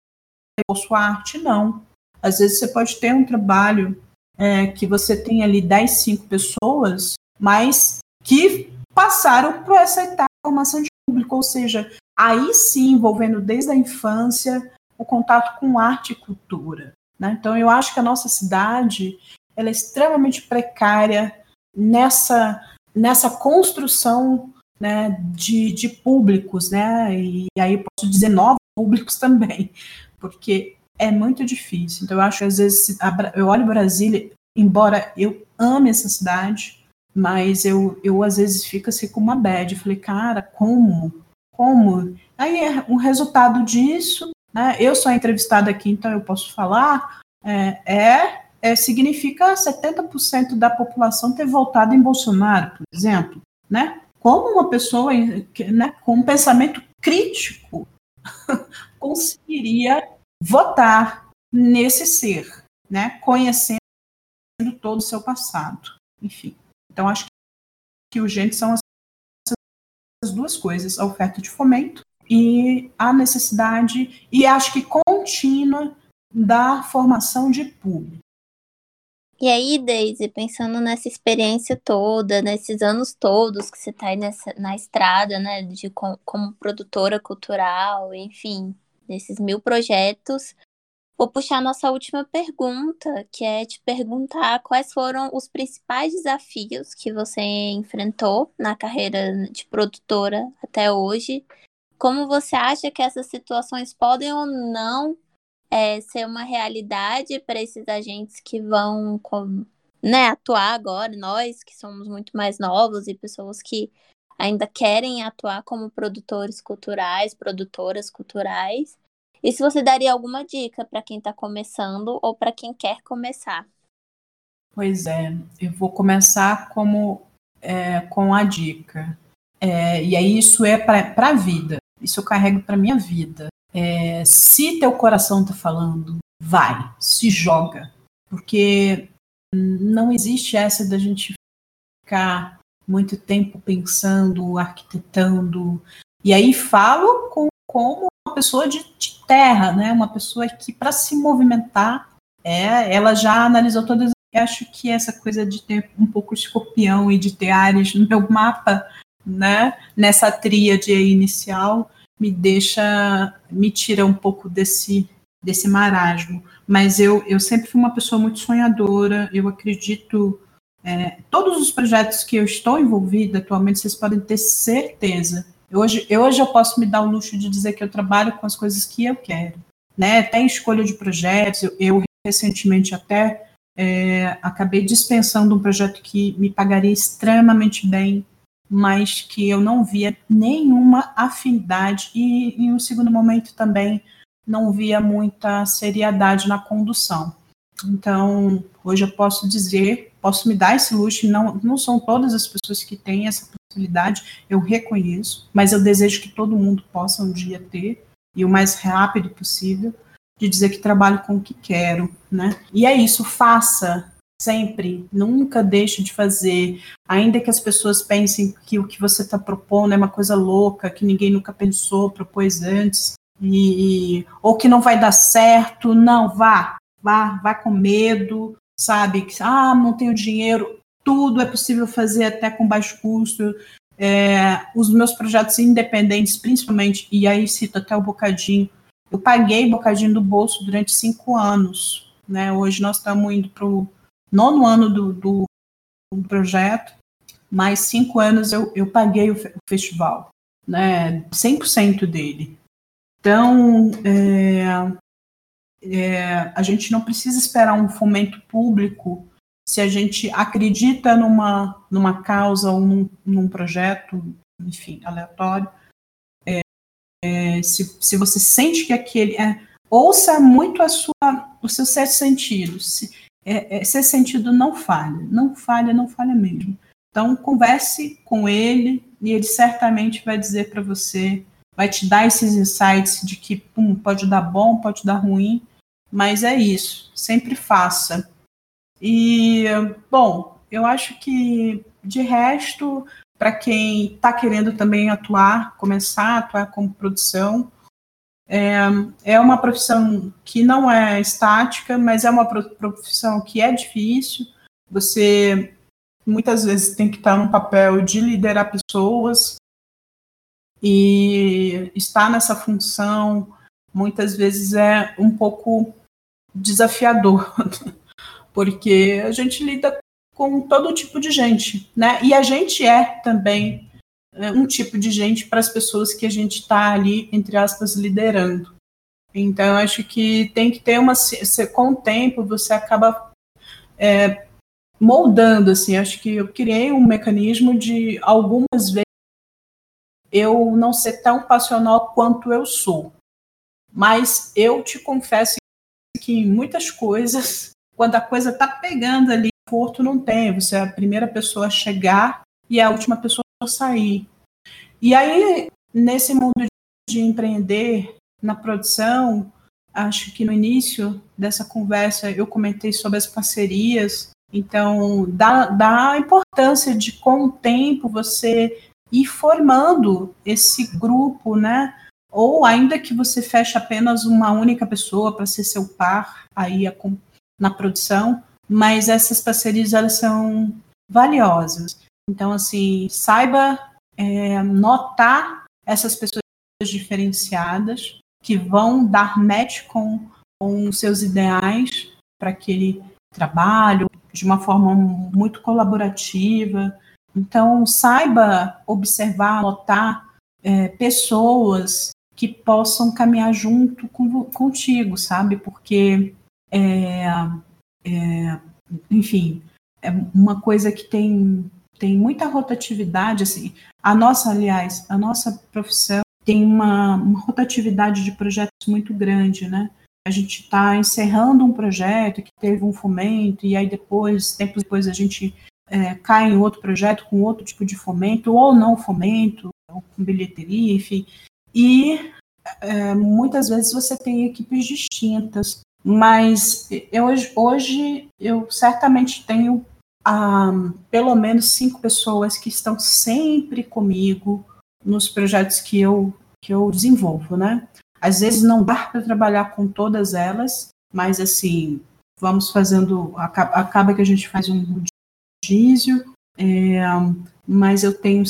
sua arte, não. Às vezes você pode ter um trabalho é, que você tem ali 10, 5 pessoas, mas que passaram por essa etapa de formação de público, ou seja, aí sim envolvendo desde a infância o contato com arte e cultura. Né? Então eu acho que a nossa cidade ela é extremamente precária nessa, nessa construção né, de, de públicos, né? E aí posso dizer novos públicos também, porque é muito difícil. Então eu acho que às vezes eu olho Brasília, embora eu ame essa cidade, mas eu, eu às vezes fico assim com uma bad. falei, cara, como? Como? Aí é um resultado disso, né? Eu sou entrevistada aqui, então eu posso falar. É, é, é significa 70% da população ter votado em Bolsonaro, por exemplo, né? Como uma pessoa né, com um pensamento crítico [LAUGHS] conseguiria votar nesse ser, né? Conhecendo todo o seu passado, enfim. Então, acho que urgentes são essas duas coisas: a oferta de fomento e a necessidade, e acho que contínua, da formação de público. E aí, Daisy, pensando nessa experiência toda, nesses anos todos que você está aí nessa, na estrada, né, de, com, como produtora cultural, enfim, nesses mil projetos, Vou puxar nossa última pergunta, que é te perguntar quais foram os principais desafios que você enfrentou na carreira de produtora até hoje. Como você acha que essas situações podem ou não é, ser uma realidade para esses agentes que vão com, né, atuar agora, nós que somos muito mais novos e pessoas que ainda querem atuar como produtores culturais, produtoras culturais. E se você daria alguma dica para quem está começando ou para quem quer começar? Pois é, eu vou começar como é, com a dica. É, e aí isso é para a vida. Isso eu carrego para minha vida. É, se teu coração está falando, vai, se joga. Porque não existe essa da gente ficar muito tempo pensando, arquitetando. E aí falo com, como uma pessoa de, de terra, né? Uma pessoa que para se movimentar, é, ela já analisou todas. Eu acho que essa coisa de ter um pouco escorpião e de ter Ares no meu mapa, né? Nessa tríade inicial, me deixa, me tira um pouco desse desse marasmo. Mas eu, eu sempre fui uma pessoa muito sonhadora, eu acredito. É, todos os projetos que eu estou envolvida atualmente, vocês podem ter certeza. Hoje, hoje eu posso me dar o luxo de dizer que eu trabalho com as coisas que eu quero. Né? Até escolha de projetos, eu, eu recentemente até é, acabei dispensando um projeto que me pagaria extremamente bem mas que eu não via nenhuma afinidade e, em um segundo momento, também não via muita seriedade na condução. Então, hoje eu posso dizer, posso me dar esse luxo, não, não são todas as pessoas que têm essa possibilidade, eu reconheço, mas eu desejo que todo mundo possa um dia ter, e o mais rápido possível, de dizer que trabalho com o que quero, né? E é isso, faça, Sempre, nunca deixe de fazer, ainda que as pessoas pensem que o que você está propondo é uma coisa louca, que ninguém nunca pensou, propôs antes, e, ou que não vai dar certo, não, vá, vá, vá com medo, sabe? Ah, não tenho dinheiro, tudo é possível fazer até com baixo custo. É, os meus projetos independentes, principalmente, e aí cito até o Bocadinho, eu paguei Bocadinho do bolso durante cinco anos. Né? Hoje nós estamos indo para o nono ano do, do, projeto, mais cinco anos eu, eu paguei o, o festival, né, 100% dele. Então, é, é, a gente não precisa esperar um fomento público se a gente acredita numa, numa causa ou num, num projeto, enfim, aleatório. É, é, se, se você sente que aquele. É, ouça muito a sua, o seu sete sentidos. Se, é, esse é, sentido não falha, não falha, não falha mesmo. Então, converse com ele e ele certamente vai dizer para você, vai te dar esses insights de que pum, pode dar bom, pode dar ruim, mas é isso, sempre faça. E, bom, eu acho que de resto, para quem está querendo também atuar, começar a atuar como produção, é, é uma profissão que não é estática, mas é uma profissão que é difícil. Você muitas vezes tem que estar num papel de liderar pessoas e estar nessa função muitas vezes é um pouco desafiador, [LAUGHS] porque a gente lida com todo tipo de gente, né? E a gente é também um tipo de gente para as pessoas que a gente está ali, entre aspas, liderando. Então, acho que tem que ter uma. Com o tempo, você acaba é, moldando, assim. Acho que eu criei um mecanismo de algumas vezes eu não ser tão passional quanto eu sou. Mas eu te confesso que em muitas coisas, [LAUGHS] quando a coisa está pegando ali, porto não tem. Você é a primeira pessoa a chegar e a última pessoa sair. E aí, nesse mundo de empreender na produção, acho que no início dessa conversa eu comentei sobre as parcerias. Então, dá, dá a importância de, com o tempo, você ir formando esse grupo, né? Ou ainda que você feche apenas uma única pessoa para ser seu par aí na produção, mas essas parcerias elas são valiosas. Então, assim, saiba é, notar essas pessoas diferenciadas que vão dar match com, com seus ideais para aquele trabalho de uma forma muito colaborativa. Então, saiba observar, notar é, pessoas que possam caminhar junto com, contigo, sabe? Porque, é, é, enfim, é uma coisa que tem tem muita rotatividade, assim. A nossa, aliás, a nossa profissão tem uma, uma rotatividade de projetos muito grande, né? A gente está encerrando um projeto que teve um fomento, e aí depois, tempos depois, a gente é, cai em outro projeto com outro tipo de fomento, ou não fomento, ou com bilheteria, enfim. E é, muitas vezes você tem equipes distintas, mas eu, hoje eu certamente tenho ah, pelo menos cinco pessoas que estão sempre comigo nos projetos que eu, que eu desenvolvo, né? Às vezes não dá para trabalhar com todas elas, mas assim, vamos fazendo, acaba, que a gente faz um rodízio, é, mas eu tenho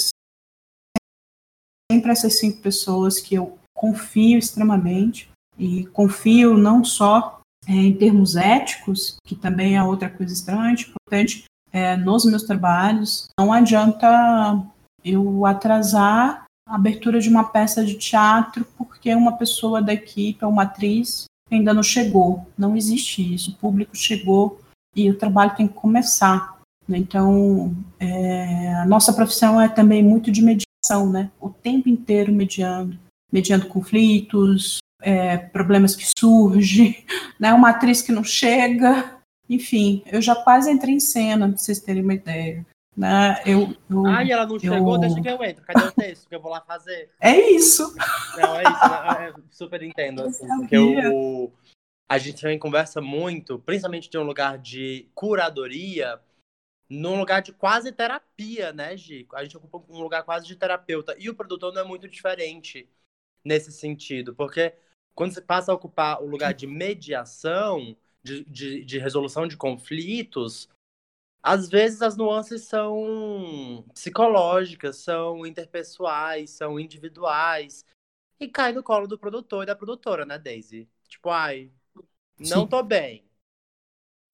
sempre essas cinco pessoas que eu confio extremamente e confio não só é, em termos éticos, que também é outra coisa extremamente importante é, nos meus trabalhos. Não adianta eu atrasar a abertura de uma peça de teatro porque uma pessoa da equipe, uma atriz, ainda não chegou. Não existe isso. O público chegou e o trabalho tem que começar. Né? Então, é, a nossa profissão é também muito de mediação, né? O tempo inteiro mediando, mediando conflitos, é, problemas que surgem, [LAUGHS] né? Uma atriz que não chega, enfim, eu já quase entrei em cena, para vocês terem uma ideia. Né? Eu, eu, Ai, ela não eu... chegou, deixa que eu entro. Cadê o texto que eu vou lá fazer? É isso. Não, é isso. Né? Eu super entendo. Assim, porque o, a gente também conversa muito, principalmente de um lugar de curadoria, num lugar de quase terapia, né, Gi? A gente ocupa um lugar quase de terapeuta. E o produtor não é muito diferente nesse sentido, porque quando você passa a ocupar o lugar de mediação, de, de, de resolução de conflitos, às vezes as nuances são psicológicas, são interpessoais, são individuais. E cai no colo do produtor e da produtora, né, Daisy? Tipo, ai, não Sim. tô bem.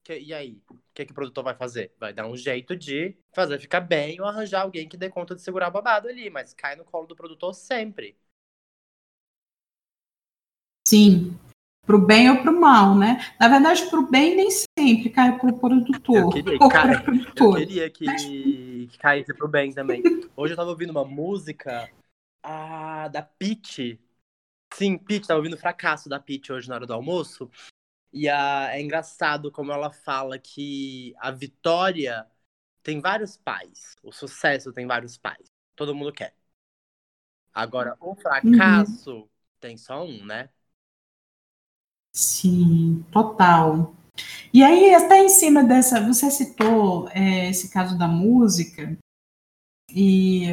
Que, e aí? O que, que o produtor vai fazer? Vai dar um jeito de fazer ficar bem ou arranjar alguém que dê conta de segurar o babado ali, mas cai no colo do produtor sempre. Sim, pro bem ou pro mal, né? Na verdade, pro bem nem sempre cai pro produtor. Eu queria, [LAUGHS] ou cara, eu queria que, que caísse pro bem também. Hoje eu tava ouvindo uma música ah, da Pete. Sim, Pete, tava ouvindo o fracasso da Pete hoje na hora do almoço. E ah, é engraçado como ela fala que a vitória tem vários pais. O sucesso tem vários pais. Todo mundo quer. Agora, o fracasso uhum. tem só um, né? Sim, total. E aí, até em cima dessa, você citou é, esse caso da música, e,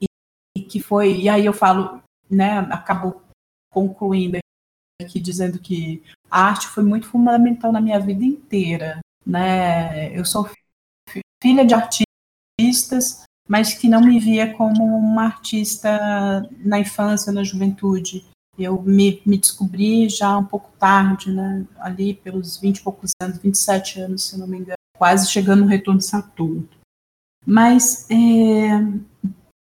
e, e, que foi, e aí eu falo, né, acabo concluindo aqui dizendo que a arte foi muito fundamental na minha vida inteira, né, eu sou filha de artistas, mas que não me via como uma artista na infância, na juventude, eu me, me descobri já um pouco tarde, né? Ali pelos 20 e poucos anos, 27 anos, se não me engano, quase chegando no retorno de Saturno. Mas é,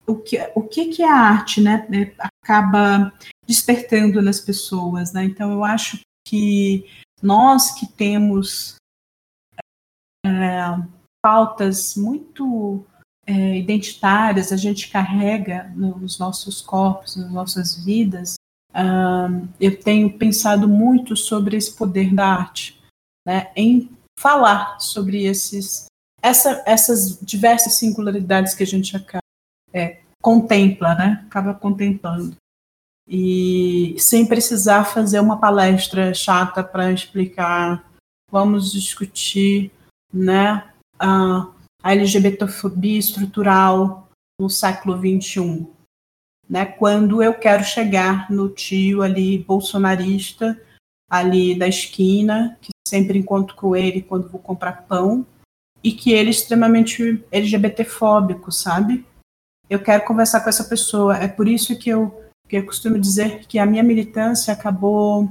o, que, o que, que a arte né, é, acaba despertando nas pessoas, né? Então eu acho que nós que temos é, pautas muito é, identitárias, a gente carrega nos nossos corpos, nas nossas vidas, Uh, eu tenho pensado muito sobre esse poder da arte, né, em falar sobre esses, essa, essas diversas singularidades que a gente acaba, é, contempla, né, acaba contemplando. E sem precisar fazer uma palestra chata para explicar, vamos discutir né, a, a LGBTfobia estrutural no século XXI né? Quando eu quero chegar no tio ali bolsonarista ali da esquina, que sempre encontro com ele quando vou comprar pão, e que ele é extremamente LGBTfóbico, sabe? Eu quero conversar com essa pessoa. É por isso que eu, que eu costumo dizer que a minha militância acabou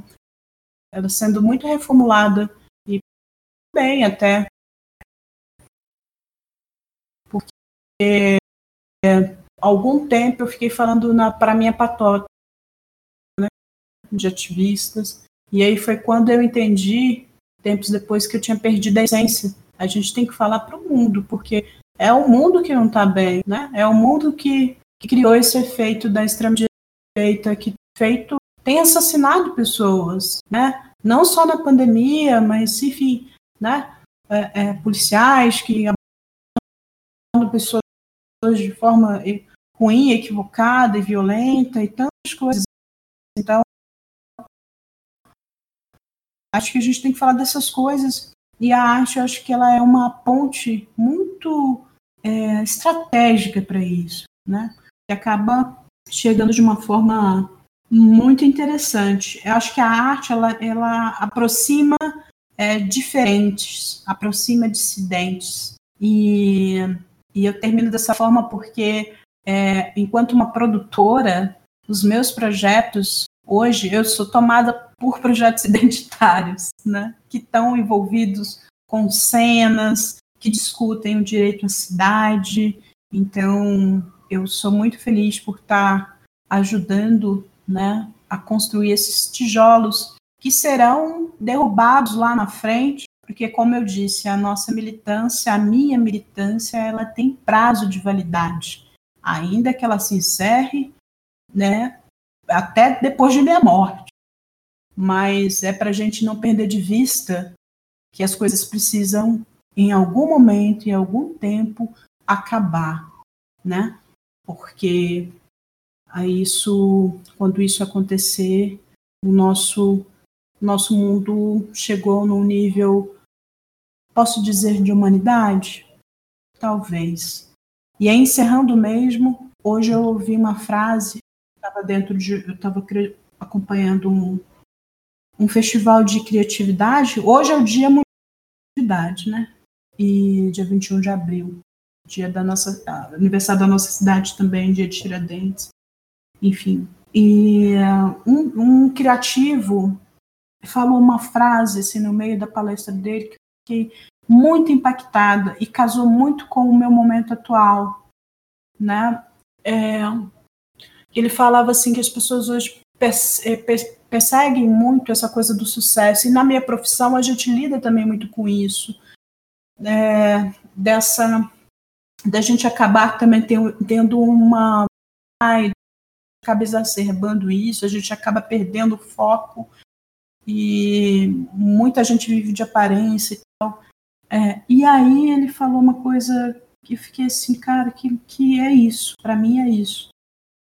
ela sendo muito reformulada e bem até porque algum tempo eu fiquei falando para minha patota né, de ativistas, e aí foi quando eu entendi, tempos depois, que eu tinha perdido a essência. A gente tem que falar para o mundo, porque é o mundo que não está bem, né? É o mundo que, que criou esse efeito da extrema-direita, que feito tem assassinado pessoas, né? Não só na pandemia, mas, enfim, né? É, é, policiais que pessoas de forma ruim, equivocada e violenta e tantas coisas. Então, acho que a gente tem que falar dessas coisas e a arte, eu acho que ela é uma ponte muito é, estratégica para isso, né? Que acaba chegando de uma forma muito interessante. Eu acho que a arte ela, ela aproxima é, diferentes, aproxima dissidentes. E, e eu termino dessa forma porque, é, enquanto uma produtora, os meus projetos, hoje, eu sou tomada por projetos [LAUGHS] identitários, né, que estão envolvidos com cenas, que discutem o direito à cidade. Então, eu sou muito feliz por estar ajudando né, a construir esses tijolos que serão derrubados lá na frente, porque, como eu disse, a nossa militância, a minha militância, ela tem prazo de validade, ainda que ela se encerre, né, até depois de minha morte. Mas é para a gente não perder de vista que as coisas precisam, em algum momento, em algum tempo, acabar, né? Porque a isso, quando isso acontecer, o nosso nosso mundo chegou num nível, posso dizer, de humanidade? Talvez. E aí, encerrando mesmo, hoje eu ouvi uma frase, estava dentro de, eu estava acompanhando um, um festival de criatividade. Hoje é o Dia Mundial da Criatividade, né? E dia 21 de abril, dia da nossa aniversário da nossa cidade também, dia de Tiradentes. Enfim, e uh, um, um criativo falou uma frase assim, no meio da palestra dele que muito impactada e casou muito com o meu momento atual, né? É, ele falava assim que as pessoas hoje é, perseguem muito essa coisa do sucesso e na minha profissão a gente lida também muito com isso, é, dessa da gente acabar também tendo uma acaba exacerbando isso, a gente acaba perdendo o foco e muita gente vive de aparência e tal. É, e aí ele falou uma coisa que fiquei assim, cara, que, que é isso, para mim é isso.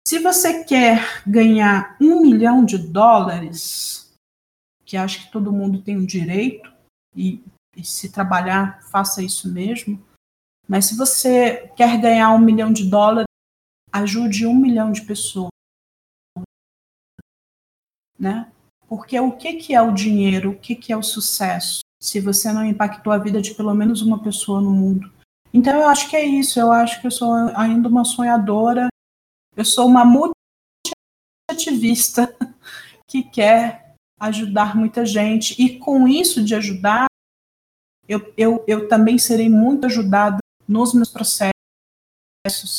Se você quer ganhar um milhão de dólares, que acho que todo mundo tem o direito, e, e se trabalhar, faça isso mesmo. Mas se você quer ganhar um milhão de dólares, ajude um milhão de pessoas. Né? Porque o que, que é o dinheiro? O que, que é o sucesso? Se você não impactou a vida de pelo menos uma pessoa no mundo. Então eu acho que é isso. Eu acho que eu sou ainda uma sonhadora. Eu sou uma multi-ativista [LAUGHS] que quer ajudar muita gente. E com isso de ajudar, eu, eu, eu também serei muito ajudada nos meus processos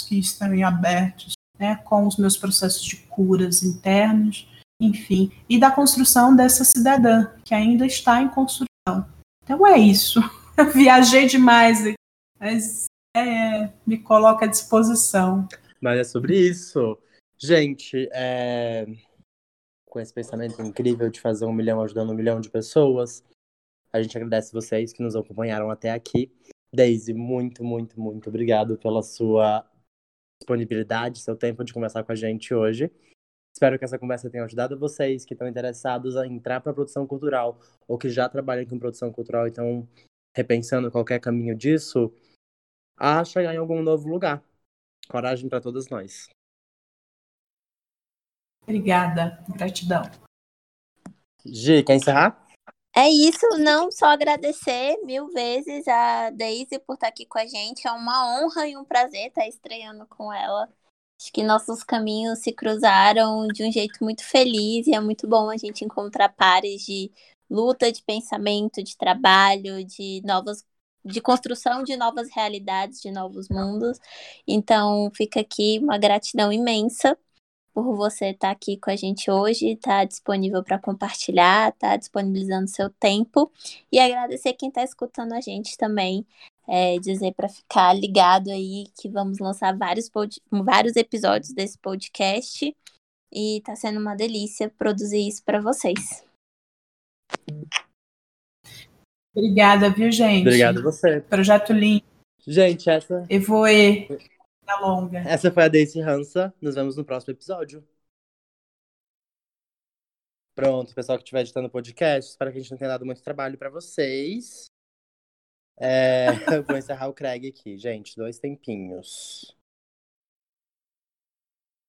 que estão em abertos, né, com os meus processos de curas internos enfim, e da construção dessa cidadã, que ainda está em construção. Então é isso. [LAUGHS] Eu viajei demais, mas é, me coloca à disposição. Mas é sobre isso. Gente, é... com esse pensamento incrível de fazer um milhão ajudando um milhão de pessoas, a gente agradece vocês que nos acompanharam até aqui. Daisy, muito, muito, muito obrigado pela sua disponibilidade, seu tempo de conversar com a gente hoje. Espero que essa conversa tenha ajudado vocês que estão interessados a entrar para a produção cultural ou que já trabalham com produção cultural e estão repensando qualquer caminho disso, a chegar em algum novo lugar. Coragem para todas nós. Obrigada, gratidão. Gi, quer encerrar? É isso, não só agradecer mil vezes a Daisy por estar aqui com a gente. É uma honra e um prazer estar estreando com ela. Acho que nossos caminhos se cruzaram de um jeito muito feliz e é muito bom a gente encontrar pares de luta, de pensamento, de trabalho, de novas de construção de novas realidades, de novos mundos. Então, fica aqui uma gratidão imensa por você estar aqui com a gente hoje, estar disponível para compartilhar, estar disponibilizando seu tempo e agradecer quem está escutando a gente também é, dizer para ficar ligado aí que vamos lançar vários, vários episódios desse podcast e tá sendo uma delícia produzir isso para vocês. Obrigada, viu, gente? Obrigado a você. Projeto lindo. Gente, essa. Eu vou e da longa. Essa foi a Daisy Hansa. Nos vemos no próximo episódio. Pronto, pessoal que estiver editando o podcast, espero que a gente não tenha dado muito trabalho para vocês. É, [LAUGHS] eu vou encerrar o Craig aqui, gente. Dois tempinhos.